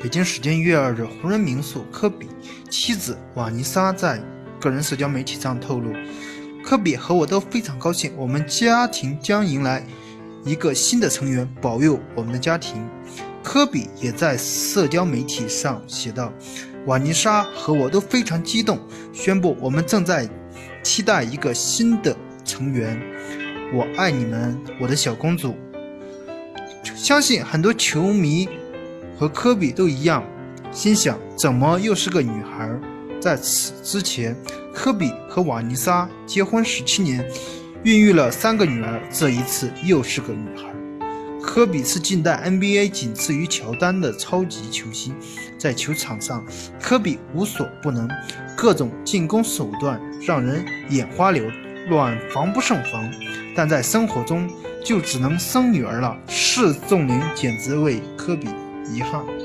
北京时间一月二日，湖人名宿科比妻子瓦妮莎在个人社交媒体上透露：“科比和我都非常高兴，我们家庭将迎来一个新的成员，保佑我们的家庭。”科比也在社交媒体上写道：“瓦妮莎和我都非常激动，宣布我们正在期待一个新的成员。我爱你们，我的小公主。”相信很多球迷。和科比都一样，心想怎么又是个女孩？在此之前，科比和瓦妮莎结婚十七年，孕育了三个女儿。这一次又是个女孩。科比是近代 NBA 仅次于乔丹的超级球星，在球场上，科比无所不能，各种进攻手段让人眼花缭乱，防不胜防。但在生活中，就只能生女儿了。事重临简直为科比。遗憾。